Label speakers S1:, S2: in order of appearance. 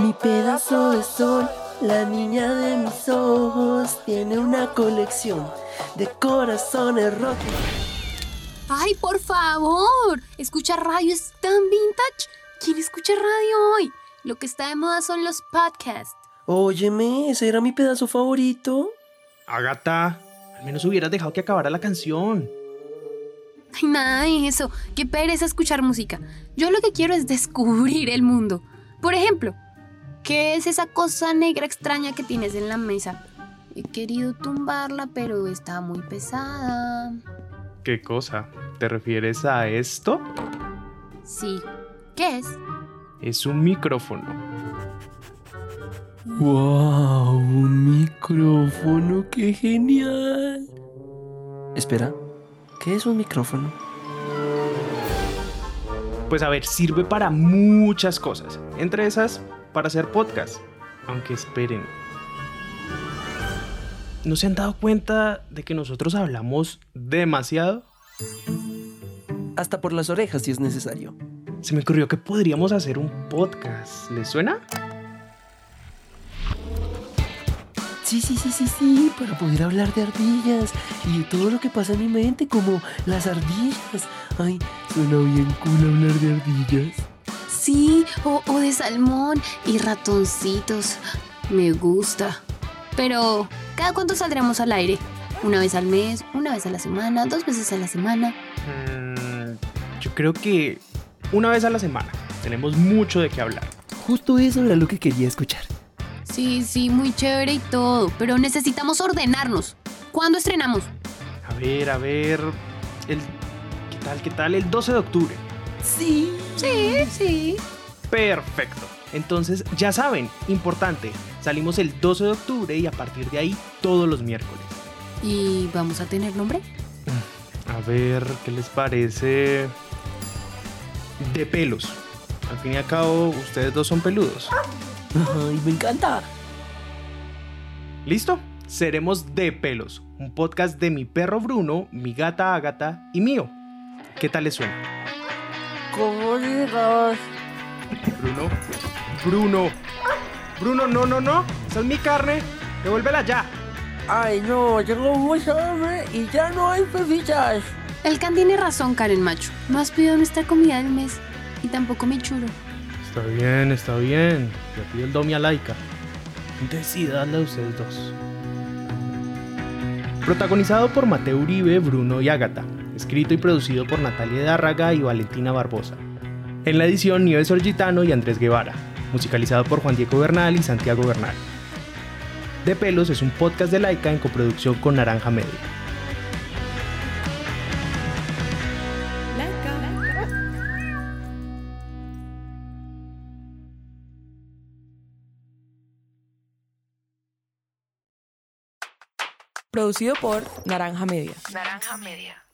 S1: Mi pedazo de sol, la niña de mis ojos, tiene una colección de corazones rotos.
S2: ¡Ay, por favor! Escuchar radio es tan vintage. ¿Quién escucha radio hoy? Lo que está de moda son los podcasts.
S1: Óyeme, ese era mi pedazo favorito.
S3: Agata, al menos hubieras dejado que acabara la canción.
S2: Ay, nada de eso. Qué pereza escuchar música. Yo lo que quiero es descubrir el mundo. Por ejemplo, ¿qué es esa cosa negra extraña que tienes en la mesa? He querido tumbarla, pero está muy pesada.
S3: ¿Qué cosa? ¿Te refieres a esto?
S2: Sí. ¿Qué es?
S3: Es un micrófono.
S1: ¡Wow! Un micrófono, qué genial. Espera, ¿qué es un micrófono?
S3: Pues a ver, sirve para muchas cosas. Entre esas, para hacer podcast. Aunque esperen. ¿No se han dado cuenta de que nosotros hablamos demasiado?
S1: Hasta por las orejas si es necesario.
S3: Se me ocurrió que podríamos hacer un podcast. ¿Les suena?
S1: Sí, sí, sí, sí, sí, para poder hablar de ardillas y de todo lo que pasa en mi mente, como las ardillas. Ay, suena bien cool hablar de ardillas.
S2: Sí, o, o de salmón y ratoncitos. Me gusta. Pero, ¿cada cuánto saldremos al aire? ¿Una vez al mes? ¿Una vez a la semana? ¿Dos veces a la semana?
S3: Mm, yo creo que una vez a la semana. Tenemos mucho de qué hablar.
S1: Justo eso era lo que quería escuchar.
S2: Sí, sí, muy chévere y todo, pero necesitamos ordenarnos. ¿Cuándo estrenamos?
S3: A ver, a ver. El, ¿Qué tal, qué tal? El 12 de octubre.
S1: Sí.
S2: Sí, sí.
S3: Perfecto. Entonces, ya saben, importante, salimos el 12 de octubre y a partir de ahí todos los miércoles.
S2: ¿Y vamos a tener nombre?
S3: A ver, ¿qué les parece? De pelos. Al fin y al cabo, ustedes dos son peludos.
S1: Ay, me encanta.
S3: ¿Listo? Seremos De Pelos, un podcast de mi perro Bruno, mi gata Ágata y mío. ¿Qué tal les suena? Bruno. Bruno. Bruno, no, no, no. Esa es mi carne. Devuélvela ya.
S1: Ay, no, tengo mucha hambre y ya no hay pepitas.
S2: El can tiene razón, Karen Macho. No has pedido nuestra comida del mes y tampoco mi churo.
S3: Está bien, está bien. Le pido el domi a Laika. Decidadle a ustedes dos. Protagonizado por Mateo Uribe, Bruno y Ágata. Escrito y producido por Natalia Dárraga y Valentina Barbosa. En la edición, Nieves Orgitano y Andrés Guevara. Musicalizado por Juan Diego Bernal y Santiago Bernal. De Pelos es un podcast de Laika en coproducción con Naranja Media.
S4: Producido por Naranja Media.
S5: Naranja Media.